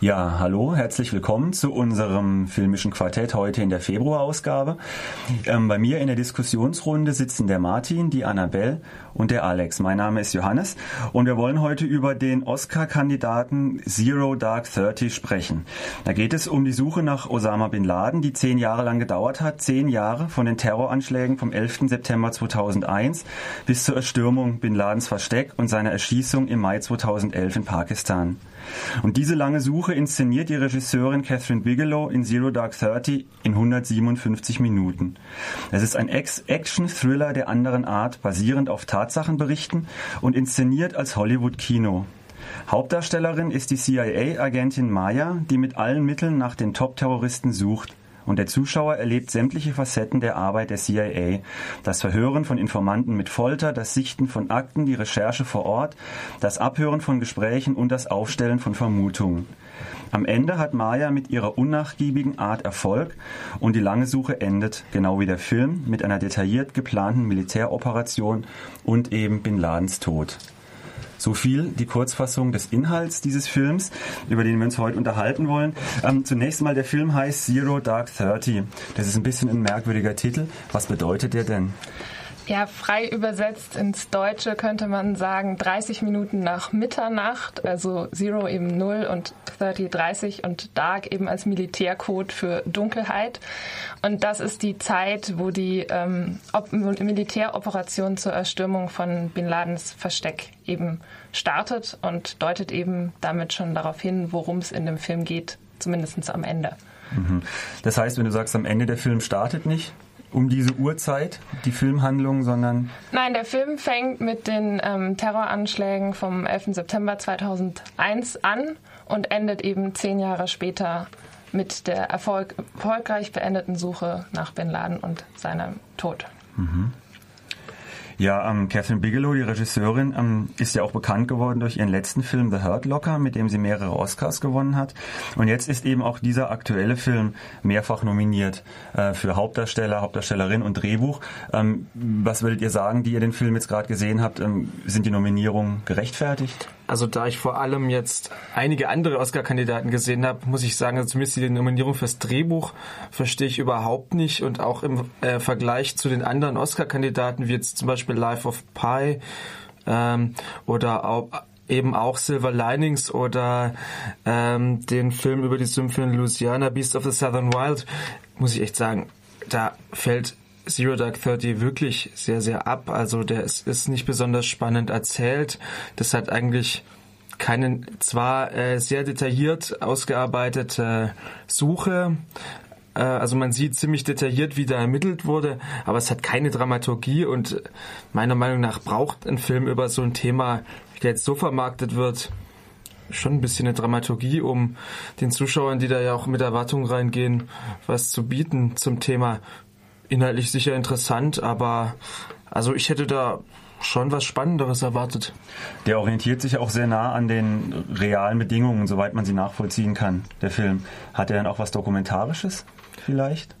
Ja, hallo, herzlich willkommen zu unserem filmischen Quartett heute in der Februarausgabe. Ähm, bei mir in der Diskussionsrunde sitzen der Martin, die Annabelle und der Alex. Mein Name ist Johannes und wir wollen heute über den Oscar-Kandidaten Zero Dark Thirty sprechen. Da geht es um die Suche nach Osama Bin Laden, die zehn Jahre lang gedauert hat. Zehn Jahre von den Terroranschlägen vom 11. September 2001 bis zur Erstürmung Bin Ladens Versteck und seiner Erschießung im Mai 2011 in Pakistan. Und diese lange Suche inszeniert die Regisseurin Catherine Bigelow in Zero Dark Thirty in 157 Minuten. Es ist ein Action-Thriller der anderen Art, basierend auf Tatsachenberichten und inszeniert als Hollywood-Kino. Hauptdarstellerin ist die CIA-Agentin Maya, die mit allen Mitteln nach den Top-Terroristen sucht und der Zuschauer erlebt sämtliche Facetten der Arbeit der CIA. Das Verhören von Informanten mit Folter, das Sichten von Akten, die Recherche vor Ort, das Abhören von Gesprächen und das Aufstellen von Vermutungen. Am Ende hat Maya mit ihrer unnachgiebigen Art Erfolg und die lange Suche endet, genau wie der Film, mit einer detailliert geplanten Militäroperation und eben Bin Ladens Tod. So viel die Kurzfassung des Inhalts dieses Films, über den wir uns heute unterhalten wollen. Ähm, zunächst mal, der Film heißt Zero Dark Thirty. Das ist ein bisschen ein merkwürdiger Titel. Was bedeutet der denn? Ja, frei übersetzt ins Deutsche könnte man sagen 30 Minuten nach Mitternacht, also Zero eben 0 und 30 30 und Dark eben als Militärcode für Dunkelheit. Und das ist die Zeit, wo die ähm, Militäroperation zur Erstürmung von Bin Ladens Versteck eben startet und deutet eben damit schon darauf hin, worum es in dem Film geht, zumindest am Ende. Mhm. Das heißt, wenn du sagst, am Ende der Film startet nicht, um diese Uhrzeit, die Filmhandlung, sondern. Nein, der Film fängt mit den ähm, Terroranschlägen vom 11. September 2001 an und endet eben zehn Jahre später mit der Erfolg erfolgreich beendeten Suche nach Bin Laden und seinem Tod. Mhm. Ja, ähm, Catherine Bigelow, die Regisseurin, ähm, ist ja auch bekannt geworden durch ihren letzten Film The Hurt Locker, mit dem sie mehrere Oscars gewonnen hat. Und jetzt ist eben auch dieser aktuelle Film mehrfach nominiert äh, für Hauptdarsteller, Hauptdarstellerin und Drehbuch. Ähm, was würdet ihr sagen, die ihr den Film jetzt gerade gesehen habt? Ähm, sind die Nominierungen gerechtfertigt? Also da ich vor allem jetzt einige andere Oscar-Kandidaten gesehen habe, muss ich sagen, also zumindest die Nominierung fürs Drehbuch verstehe ich überhaupt nicht. Und auch im äh, Vergleich zu den anderen Oscar-Kandidaten, wie jetzt zum Beispiel Life of Pi ähm, oder auch, eben auch Silver Linings oder ähm, den Film über die Sümpfe in Louisiana, Beast of the Southern Wild, muss ich echt sagen, da fällt Zero Dark Thirty wirklich sehr, sehr ab. Also der ist, ist nicht besonders spannend erzählt. Das hat eigentlich keine zwar äh, sehr detailliert ausgearbeitete Suche, äh, also man sieht ziemlich detailliert, wie da ermittelt wurde, aber es hat keine Dramaturgie und meiner Meinung nach braucht ein Film über so ein Thema, der jetzt so vermarktet wird, schon ein bisschen eine Dramaturgie, um den Zuschauern, die da ja auch mit Erwartungen reingehen, was zu bieten zum Thema inhaltlich sicher interessant, aber also ich hätte da schon was Spannenderes erwartet. Der orientiert sich auch sehr nah an den realen Bedingungen, soweit man sie nachvollziehen kann, der Film. Hat er dann auch was Dokumentarisches vielleicht?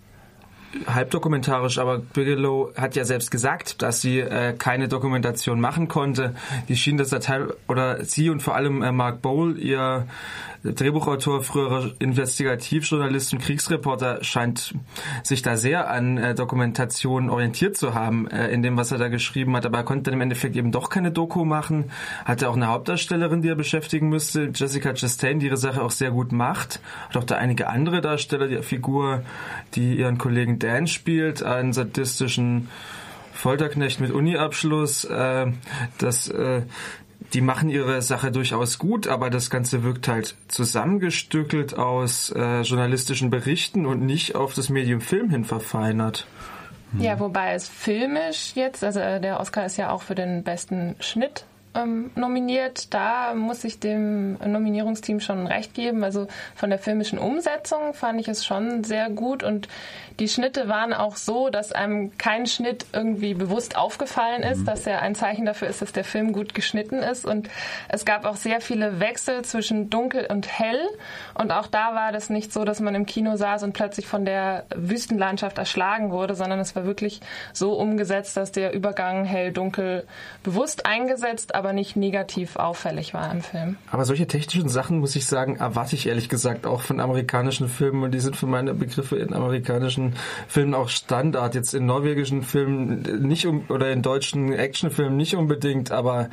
halbdokumentarisch, aber Bigelow hat ja selbst gesagt, dass sie äh, keine Dokumentation machen konnte. Die schien das Teil oder sie und vor allem äh, Mark Bowl, ihr Drehbuchautor, früherer Investigativjournalist und Kriegsreporter, scheint sich da sehr an äh, Dokumentationen orientiert zu haben, äh, in dem, was er da geschrieben hat. Aber er konnte dann im Endeffekt eben doch keine Doku machen. Hatte auch eine Hauptdarstellerin, die er beschäftigen müsste, Jessica Chastain, die ihre Sache auch sehr gut macht. Hat auch da einige andere Darsteller, die Figur, die ihren Kollegen Dan spielt, einen sadistischen Folterknecht mit Uni-Abschluss. Äh, das äh, die machen ihre Sache durchaus gut, aber das Ganze wirkt halt zusammengestückelt aus äh, journalistischen Berichten und nicht auf das Medium Film hin verfeinert. Ja, wobei es filmisch jetzt, also äh, der Oscar ist ja auch für den besten Schnitt ähm, nominiert. Da muss ich dem Nominierungsteam schon recht geben. Also von der filmischen Umsetzung fand ich es schon sehr gut und die Schnitte waren auch so, dass einem kein Schnitt irgendwie bewusst aufgefallen ist, mhm. dass er ein Zeichen dafür ist, dass der Film gut geschnitten ist. Und es gab auch sehr viele Wechsel zwischen dunkel und hell. Und auch da war das nicht so, dass man im Kino saß und plötzlich von der Wüstenlandschaft erschlagen wurde, sondern es war wirklich so umgesetzt, dass der Übergang hell-dunkel bewusst eingesetzt, aber aber nicht negativ auffällig war im Film. Aber solche technischen Sachen, muss ich sagen, erwarte ich ehrlich gesagt auch von amerikanischen Filmen und die sind für meine Begriffe in amerikanischen Filmen auch Standard. Jetzt in norwegischen Filmen nicht um, oder in deutschen Actionfilmen nicht unbedingt, aber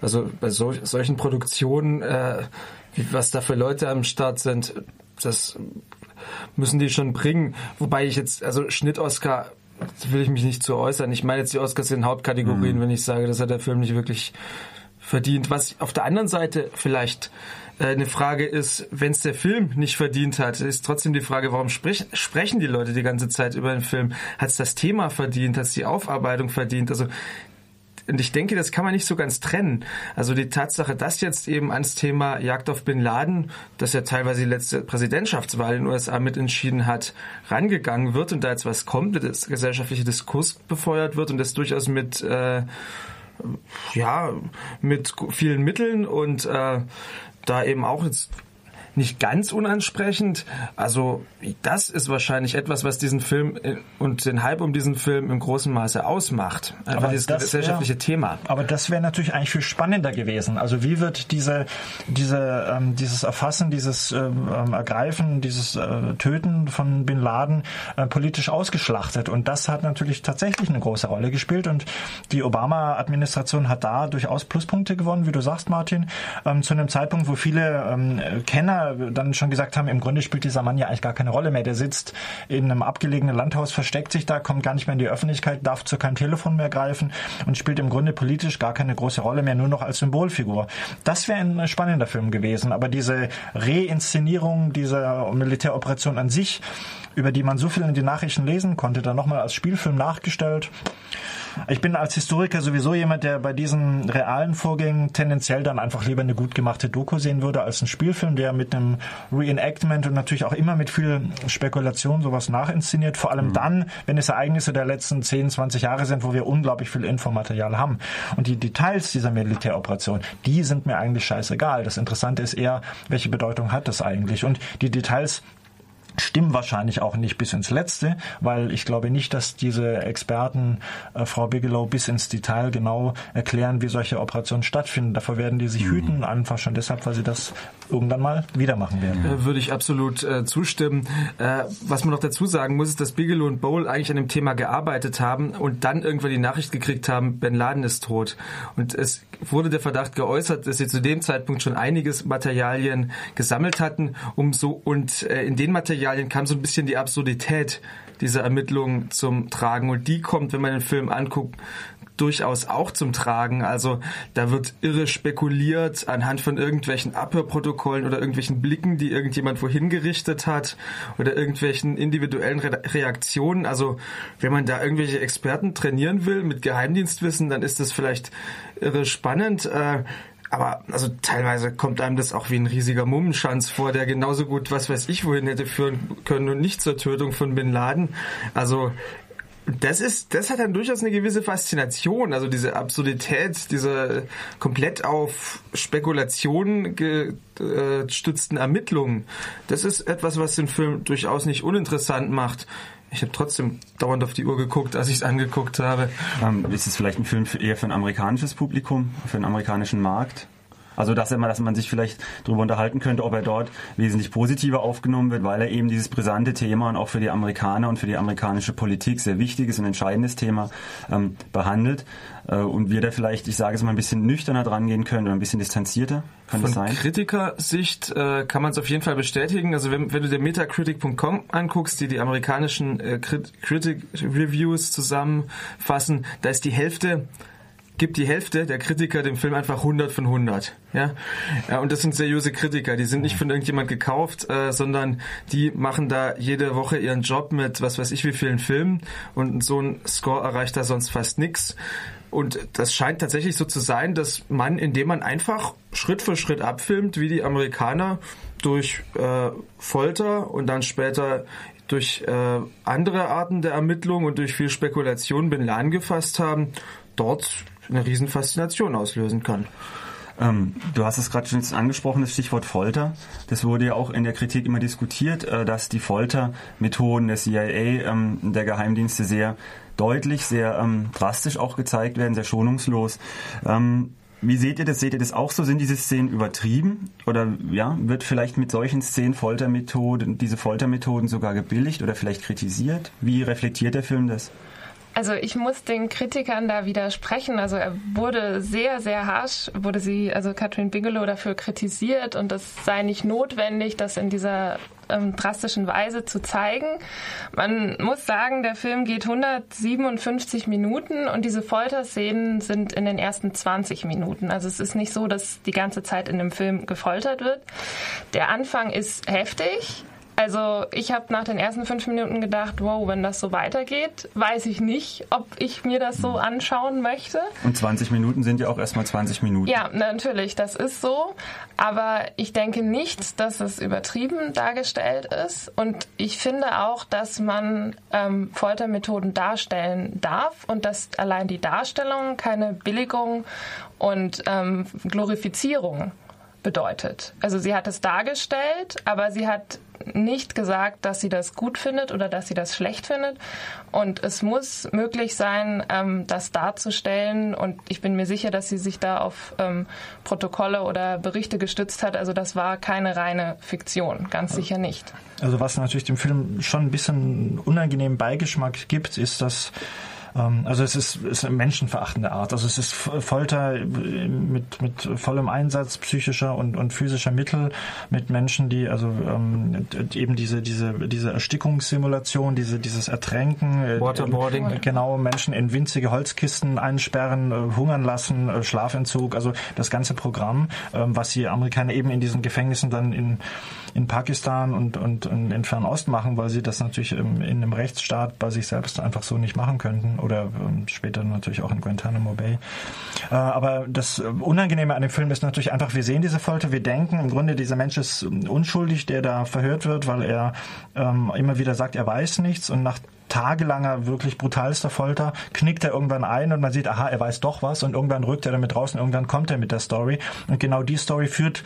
also bei so, solchen Produktionen, äh, wie, was da für Leute am Start sind, das müssen die schon bringen. Wobei ich jetzt, also Schnitt-Oscar will ich mich nicht zu äußern. Ich meine jetzt die Oscars in Hauptkategorien, mhm. wenn ich sage, das hat der Film nicht wirklich verdient. Was auf der anderen Seite vielleicht eine Frage ist, wenn es der Film nicht verdient hat, ist trotzdem die Frage, warum sprech, sprechen die Leute die ganze Zeit über den Film? Hat es das Thema verdient? Hat es die Aufarbeitung verdient? Also und ich denke, das kann man nicht so ganz trennen. Also die Tatsache, dass jetzt eben ans Thema Jagd auf Bin Laden, das ja teilweise die letzte Präsidentschaftswahl in den USA mitentschieden hat, rangegangen wird und da jetzt was kommt, das gesellschaftliche Diskurs befeuert wird und das durchaus mit äh, ja mit vielen Mitteln und äh, da eben auch jetzt nicht ganz unansprechend. Also das ist wahrscheinlich etwas, was diesen Film äh, und den Hype um diesen Film im großen Maße ausmacht. Einfach aber dieses gesellschaftliche wär, Thema. Aber das wäre natürlich eigentlich viel spannender gewesen. Also wie wird diese, diese, ähm, dieses Erfassen, dieses ähm, ähm Ergreifen, dieses äh, Töten von Bin Laden äh, politisch ausgeschlachtet? Und das hat natürlich tatsächlich eine große Rolle gespielt. Und die Obama-Administration hat da durchaus Pluspunkte gewonnen, wie du sagst, Martin, ähm, zu einem Zeitpunkt, wo viele ähm, Dann schon gesagt haben, im Grunde spielt dieser Mann ja eigentlich gar keine Rolle mehr. Der sitzt in einem abgelegenen Landhaus, versteckt sich da, kommt gar nicht mehr in die Öffentlichkeit, darf zu keinem Telefon mehr greifen und spielt im Grunde politisch gar keine große Rolle mehr, nur noch als Symbolfigur. Das wäre ein spannender Film gewesen. Aber diese Reinszenierung dieser Militäroperation an sich, über die man so viel in den Nachrichten lesen konnte, dann nochmal als Spielfilm nachgestellt. Ich bin als Historiker sowieso jemand, der bei diesen realen Vorgängen tendenziell dann einfach lieber eine gut gemachte Doku sehen würde als einen Spielfilm, der mit einem Reenactment und natürlich auch immer mit viel Spekulation sowas nachinszeniert. Vor allem mhm. dann, wenn es Ereignisse der letzten 10, 20 Jahre sind, wo wir unglaublich viel Infomaterial haben. Und die Details dieser Militäroperation, die sind mir eigentlich scheißegal. Das Interessante ist eher, welche Bedeutung hat das eigentlich? Und die Details stimmen wahrscheinlich auch nicht bis ins Letzte, weil ich glaube nicht, dass diese Experten, äh, Frau Bigelow, bis ins Detail genau erklären, wie solche Operationen stattfinden. Davor werden die sich mhm. hüten, einfach schon deshalb, weil sie das irgendwann mal wieder machen werden. Äh, würde ich absolut äh, zustimmen. Äh, was man noch dazu sagen muss, ist, dass Bigelow und Bowl eigentlich an dem Thema gearbeitet haben und dann irgendwann die Nachricht gekriegt haben, Ben Laden ist tot. Und es wurde der Verdacht geäußert, dass sie zu dem Zeitpunkt schon einiges Materialien gesammelt hatten, um so und äh, in den Materialien Materialien kam so ein bisschen die Absurdität dieser Ermittlungen zum Tragen. Und die kommt, wenn man den Film anguckt, durchaus auch zum Tragen. Also da wird irre spekuliert anhand von irgendwelchen Abhörprotokollen oder irgendwelchen Blicken, die irgendjemand wohin gerichtet hat oder irgendwelchen individuellen Re Reaktionen. Also wenn man da irgendwelche Experten trainieren will mit Geheimdienstwissen, dann ist das vielleicht irre spannend. Äh, aber also teilweise kommt einem das auch wie ein riesiger Mummenschanz vor, der genauso gut, was weiß ich, wohin hätte führen können und nicht zur Tötung von Bin Laden. Also das ist, das hat dann durchaus eine gewisse Faszination, also diese Absurdität, diese komplett auf Spekulationen gestützten Ermittlungen. Das ist etwas, was den Film durchaus nicht uninteressant macht. Ich habe trotzdem dauernd auf die Uhr geguckt, als ich es angeguckt habe. Ähm, ist es vielleicht ein Film für, eher für ein amerikanisches Publikum, für den amerikanischen Markt? Also dass, immer, dass man sich vielleicht darüber unterhalten könnte, ob er dort wesentlich positiver aufgenommen wird, weil er eben dieses brisante Thema und auch für die Amerikaner und für die amerikanische Politik sehr wichtiges und entscheidendes Thema ähm, behandelt. Äh, und wir da vielleicht, ich sage es mal, ein bisschen nüchterner dran gehen können oder ein bisschen distanzierter. Kann Von das sein? Kritikersicht äh, kann man es auf jeden Fall bestätigen. Also wenn, wenn du dir Metacritic.com anguckst, die die amerikanischen äh, Critic Reviews zusammenfassen, da ist die Hälfte gibt die Hälfte der Kritiker dem Film einfach 100 von 100. Ja? ja und das sind seriöse Kritiker, die sind nicht von irgendjemand gekauft, äh, sondern die machen da jede Woche ihren Job mit was weiß ich wie vielen Filmen und so ein Score erreicht da sonst fast nix. Und das scheint tatsächlich so zu sein, dass man, indem man einfach Schritt für Schritt abfilmt, wie die Amerikaner durch äh, Folter und dann später durch äh, andere Arten der Ermittlung und durch viel Spekulation Bin Laden gefasst haben, dort eine Riesenfaszination auslösen kann. Ähm, du hast es gerade schon angesprochen, das Stichwort Folter. Das wurde ja auch in der Kritik immer diskutiert, äh, dass die Foltermethoden der CIA, ähm, der Geheimdienste sehr deutlich, sehr ähm, drastisch auch gezeigt werden, sehr schonungslos. Ähm, Wie seht ihr das? Seht ihr das auch so? Sind diese Szenen übertrieben? Oder ja, wird vielleicht mit solchen Szenen Foltermethoden, diese Foltermethoden sogar gebilligt oder vielleicht kritisiert? Wie reflektiert der Film das? Also ich muss den Kritikern da widersprechen. Also er wurde sehr, sehr harsch, wurde sie, also Catherine Bigelow dafür kritisiert und das sei nicht notwendig, das in dieser ähm, drastischen Weise zu zeigen. Man muss sagen, der Film geht 157 Minuten und diese Folterszenen sind in den ersten 20 Minuten. Also es ist nicht so, dass die ganze Zeit in dem Film gefoltert wird. Der Anfang ist heftig also ich habe nach den ersten fünf Minuten gedacht, wow, wenn das so weitergeht, weiß ich nicht, ob ich mir das so anschauen möchte. Und 20 Minuten sind ja auch erstmal 20 Minuten. Ja, natürlich, das ist so. Aber ich denke nicht, dass es übertrieben dargestellt ist. Und ich finde auch, dass man ähm, Foltermethoden darstellen darf und dass allein die Darstellung keine Billigung und ähm, Glorifizierung bedeutet. Also sie hat es dargestellt, aber sie hat nicht gesagt, dass sie das gut findet oder dass sie das schlecht findet. Und es muss möglich sein, ähm, das darzustellen. Und ich bin mir sicher, dass sie sich da auf ähm, Protokolle oder Berichte gestützt hat. Also das war keine reine Fiktion, ganz sicher nicht. Also was natürlich dem Film schon ein bisschen unangenehmen Beigeschmack gibt, ist, dass also es ist, ist eine menschenverachtende Art. Also es ist Folter mit, mit vollem Einsatz psychischer und, und physischer Mittel mit Menschen, die also ähm, eben diese, diese, diese Erstickungssimulation, diese, dieses Ertränken, äh, Waterboarding. Äh, genau, Menschen in winzige Holzkisten einsperren, äh, hungern lassen, äh, Schlafentzug, also das ganze Programm, ähm, was die Amerikaner eben in diesen Gefängnissen dann in, in Pakistan und, und, und in Fernost machen, weil sie das natürlich in einem Rechtsstaat bei sich selbst einfach so nicht machen könnten oder ähm, später natürlich auch in Guantanamo Bay. Äh, aber das Unangenehme an dem Film ist natürlich einfach, wir sehen diese Folter, wir denken im Grunde, dieser Mensch ist unschuldig, der da verhört wird, weil er ähm, immer wieder sagt, er weiß nichts und nach tagelanger, wirklich brutalster Folter, knickt er irgendwann ein und man sieht, aha, er weiß doch was und irgendwann rückt er damit raus und irgendwann kommt er mit der Story. Und genau die Story führt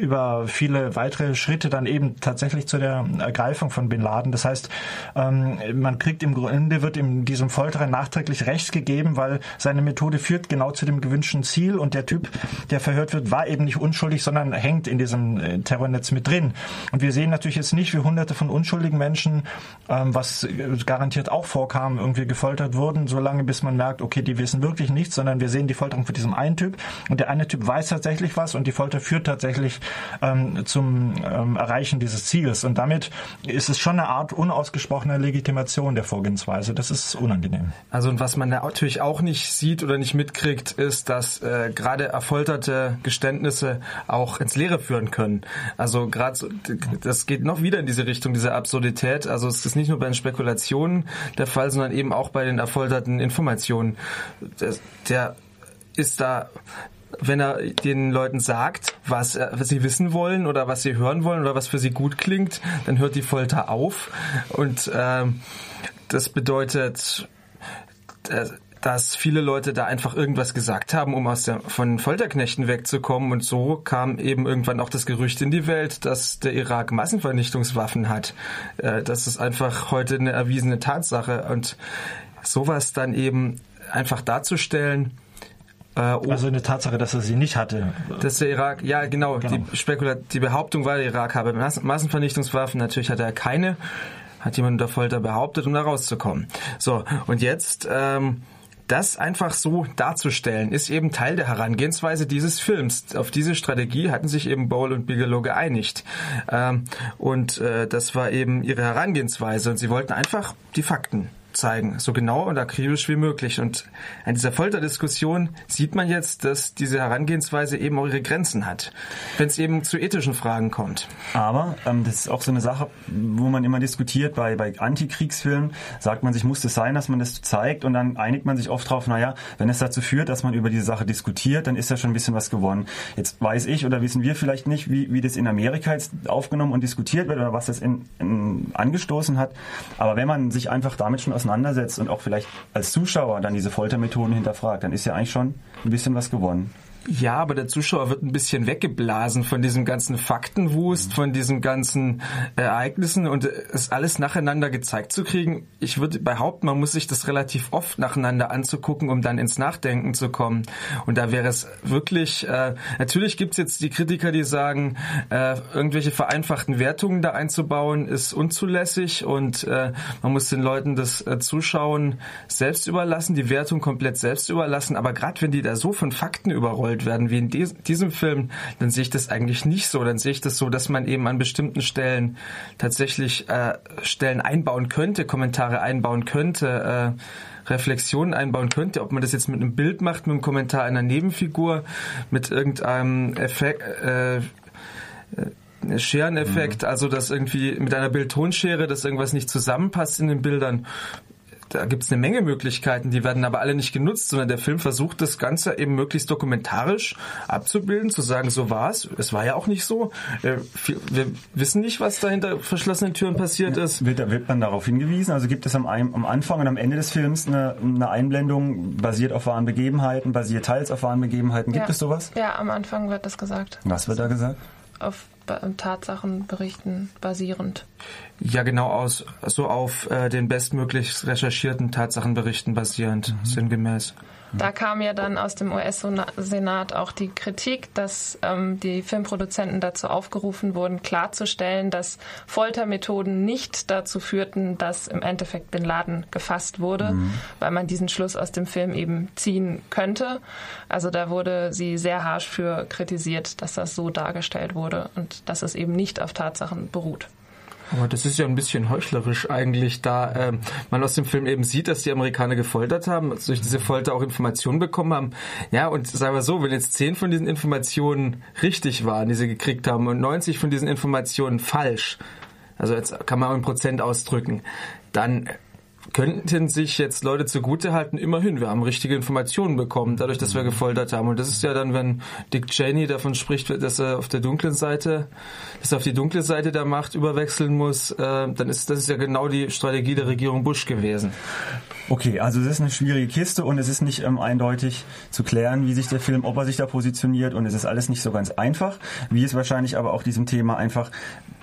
über viele weitere Schritte dann eben tatsächlich zu der Ergreifung von Bin Laden. Das heißt, ähm, man kriegt im Grunde, wird in diesem Folterer nachträglich Recht gegeben, weil seine Methode führt genau zu dem gewünschten Ziel und der Typ, der verhört wird, war eben nicht unschuldig, sondern hängt in diesem äh, Terrornetz mit drin. Und wir sehen natürlich jetzt nicht, wie hunderte von unschuldigen Menschen, ähm, was garantiert auch vorkam, irgendwie gefoltert wurden, solange bis man merkt, okay, die wissen wirklich nichts, sondern wir sehen die Folterung von diesem einen Typ und der eine Typ weiß tatsächlich was und die Folter führt tatsächlich tatsächlich ähm, zum ähm, Erreichen dieses Ziels. Und damit ist es schon eine Art unausgesprochener Legitimation der Vorgehensweise. Das ist unangenehm. Also und was man natürlich auch nicht sieht oder nicht mitkriegt, ist, dass äh, gerade erfolterte Geständnisse auch ins Leere führen können. Also gerade so, das geht noch wieder in diese Richtung, diese Absurdität. Also es ist nicht nur bei den Spekulationen der Fall, sondern eben auch bei den erfolterten Informationen. Der, der ist da wenn er den Leuten sagt, was, was sie wissen wollen oder was sie hören wollen oder was für sie gut klingt, dann hört die Folter auf. Und ähm, das bedeutet, dass viele Leute da einfach irgendwas gesagt haben, um aus der, von Folterknechten wegzukommen. Und so kam eben irgendwann auch das Gerücht in die Welt, dass der Irak Massenvernichtungswaffen hat. Äh, das ist einfach heute eine erwiesene Tatsache. Und sowas dann eben einfach darzustellen, äh, also eine Tatsache, dass er sie nicht hatte. Dass der Irak, ja genau, genau. Die, Spekulat die Behauptung war, der Irak habe Massenvernichtungswaffen, natürlich hat er keine, hat jemand unter Folter behauptet, um da rauszukommen. So, und jetzt... Ähm, das einfach so darzustellen, ist eben Teil der Herangehensweise dieses Films. Auf diese Strategie hatten sich eben Bowl und Bigelow geeinigt. Ähm, und äh, das war eben ihre Herangehensweise. Und sie wollten einfach die Fakten zeigen, so genau und akribisch wie möglich. Und an dieser Folterdiskussion sieht man jetzt, dass diese Herangehensweise eben auch ihre Grenzen hat, wenn es eben zu ethischen Fragen kommt. Aber ähm, das ist auch so eine Sache, wo man immer diskutiert, bei, bei Antikriegsfilmen sagt man sich, muss es sein, dass man das zeigt und dann einigt man sich oft drauf, naja, wenn es dazu führt, dass man über diese Sache diskutiert, dann ist ja schon ein bisschen was gewonnen. Jetzt weiß ich oder wissen wir vielleicht nicht, wie, wie das in Amerika jetzt aufgenommen und diskutiert wird oder was das in, in angestoßen hat. Aber wenn man sich einfach damit schon aus auseinandersetzt und auch vielleicht als Zuschauer dann diese Foltermethoden hinterfragt, dann ist ja eigentlich schon ein bisschen was gewonnen. Ja, aber der Zuschauer wird ein bisschen weggeblasen von diesem ganzen Faktenwust, von diesen ganzen Ereignissen und es alles nacheinander gezeigt zu kriegen. Ich würde behaupten, man muss sich das relativ oft nacheinander anzugucken, um dann ins Nachdenken zu kommen. Und da wäre es wirklich, äh, natürlich gibt's jetzt die Kritiker, die sagen, äh, irgendwelche vereinfachten Wertungen da einzubauen, ist unzulässig und äh, man muss den Leuten das äh, Zuschauen selbst überlassen, die Wertung komplett selbst überlassen. Aber gerade wenn die da so von Fakten überrollt werden wie in dies, diesem Film, dann sehe ich das eigentlich nicht so. Dann sehe ich das so, dass man eben an bestimmten Stellen tatsächlich äh, Stellen einbauen könnte, Kommentare einbauen könnte. Äh, Reflexionen einbauen könnte, ob man das jetzt mit einem Bild macht, mit einem Kommentar einer Nebenfigur, mit irgendeinem Effekt, äh, äh, Schereneffekt, mhm. also dass irgendwie mit einer Bildtonschere, dass irgendwas nicht zusammenpasst in den Bildern da gibt es eine Menge Möglichkeiten, die werden aber alle nicht genutzt, sondern der Film versucht das Ganze eben möglichst dokumentarisch abzubilden, zu sagen, so war es. Es war ja auch nicht so. Äh, wir wissen nicht, was da hinter verschlossenen Türen passiert ist. Wird, wird man darauf hingewiesen? Also gibt es am, am Anfang und am Ende des Films eine, eine Einblendung basiert auf wahren Begebenheiten, basiert teils auf wahren Begebenheiten? Gibt ja. es sowas? Ja, am Anfang wird das gesagt. Was wird da gesagt? Auf Tatsachenberichten basierend. Ja, genau aus, so auf äh, den bestmöglich recherchierten Tatsachenberichten basierend, mhm. sinngemäß. Da kam ja dann aus dem US-Senat auch die Kritik, dass ähm, die Filmproduzenten dazu aufgerufen wurden, klarzustellen, dass Foltermethoden nicht dazu führten, dass im Endeffekt Bin Laden gefasst wurde, mhm. weil man diesen Schluss aus dem Film eben ziehen könnte. Also da wurde sie sehr harsch für kritisiert, dass das so dargestellt wurde und dass es eben nicht auf Tatsachen beruht. Aber das ist ja ein bisschen heuchlerisch eigentlich, da äh, man aus dem Film eben sieht, dass die Amerikaner gefoltert haben, also durch diese Folter auch Informationen bekommen haben. Ja, und sagen wir so, wenn jetzt zehn von diesen Informationen richtig waren, die sie gekriegt haben, und 90 von diesen Informationen falsch, also jetzt kann man auch in Prozent ausdrücken, dann könnten sich jetzt Leute zugutehalten, immerhin, wir haben richtige Informationen bekommen, dadurch, dass wir mhm. gefoltert haben. Und das ist ja dann, wenn Dick Cheney davon spricht, dass er auf der dunklen Seite, dass er auf die dunkle Seite der Macht überwechseln muss, äh, dann ist das ist ja genau die Strategie der Regierung Bush gewesen. Okay, also es ist eine schwierige Kiste und es ist nicht ähm, eindeutig zu klären, wie sich der Film, ob er sich da positioniert und es ist alles nicht so ganz einfach, wie es wahrscheinlich aber auch diesem Thema einfach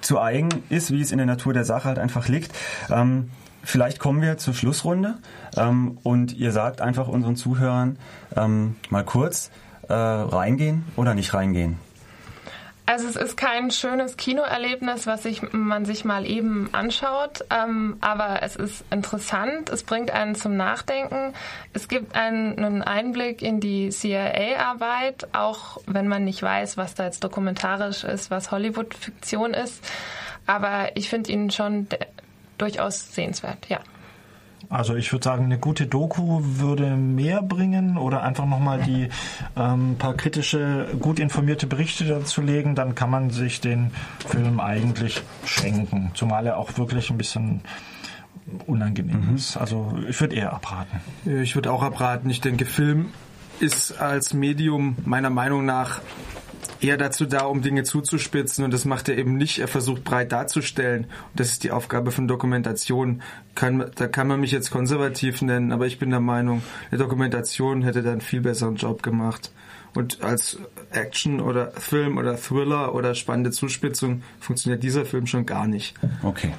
zu eigen ist, wie es in der Natur der Sache halt einfach liegt. Ähm, Vielleicht kommen wir zur Schlussrunde ähm, und ihr sagt einfach unseren Zuhörern ähm, mal kurz äh, reingehen oder nicht reingehen. Also es ist kein schönes Kinoerlebnis, was sich, man sich mal eben anschaut, ähm, aber es ist interessant, es bringt einen zum Nachdenken. Es gibt einen, Einblick in die CIA-Arbeit, auch wenn man nicht weiß, was da jetzt dokumentarisch ist, was Hollywood-Fiktion ist. Aber ich finde ihn schon durchaus sehenswert, ja. Also ich würde sagen, eine gute Doku würde mehr bringen oder einfach nochmal die ähm, paar kritische, gut informierte Berichte dazu legen, dann kann man sich den Film eigentlich schenken. Zumal er auch wirklich ein bisschen unangenehm mhm. ist. Also ich würde eher abraten. Ich würde auch abraten. Ich denke, Film ist als Medium meiner Meinung nach eher dazu da, um Dinge zuzuspitzen und das macht er eben nicht. Er versucht breit darzustellen. Und das ist die Aufgabe von Dokumentation. Kann, da kann man mich jetzt konservativ nennen, aber ich bin der Meinung, eine Dokumentation hätte da einen viel besseren Job gemacht. Und als Action oder Film oder Thriller oder spannende Zuspitzung funktioniert dieser Film schon gar nicht. Okay.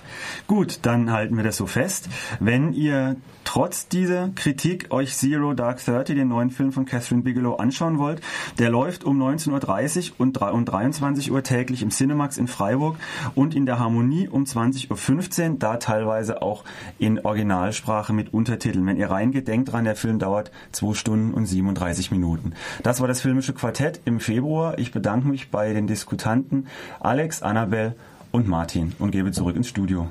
Gut, dann halten wir das so fest. Wenn ihr trotz dieser Kritik euch Zero Dark Thirty, den neuen Film von Catherine Bigelow, anschauen wollt, der läuft um 19.30 Uhr und um 23 Uhr täglich im Cinemax in Freiburg und in der Harmonie um 20.15 Uhr, da teilweise auch in Originalsprache mit Untertiteln. Wenn ihr reingeht, denkt dran, der Film dauert 2 Stunden und 37 Minuten. Das war das filmische Quartett im Februar. Ich bedanke mich bei den Diskutanten Alex, Annabel und Martin und gebe zurück ins Studio.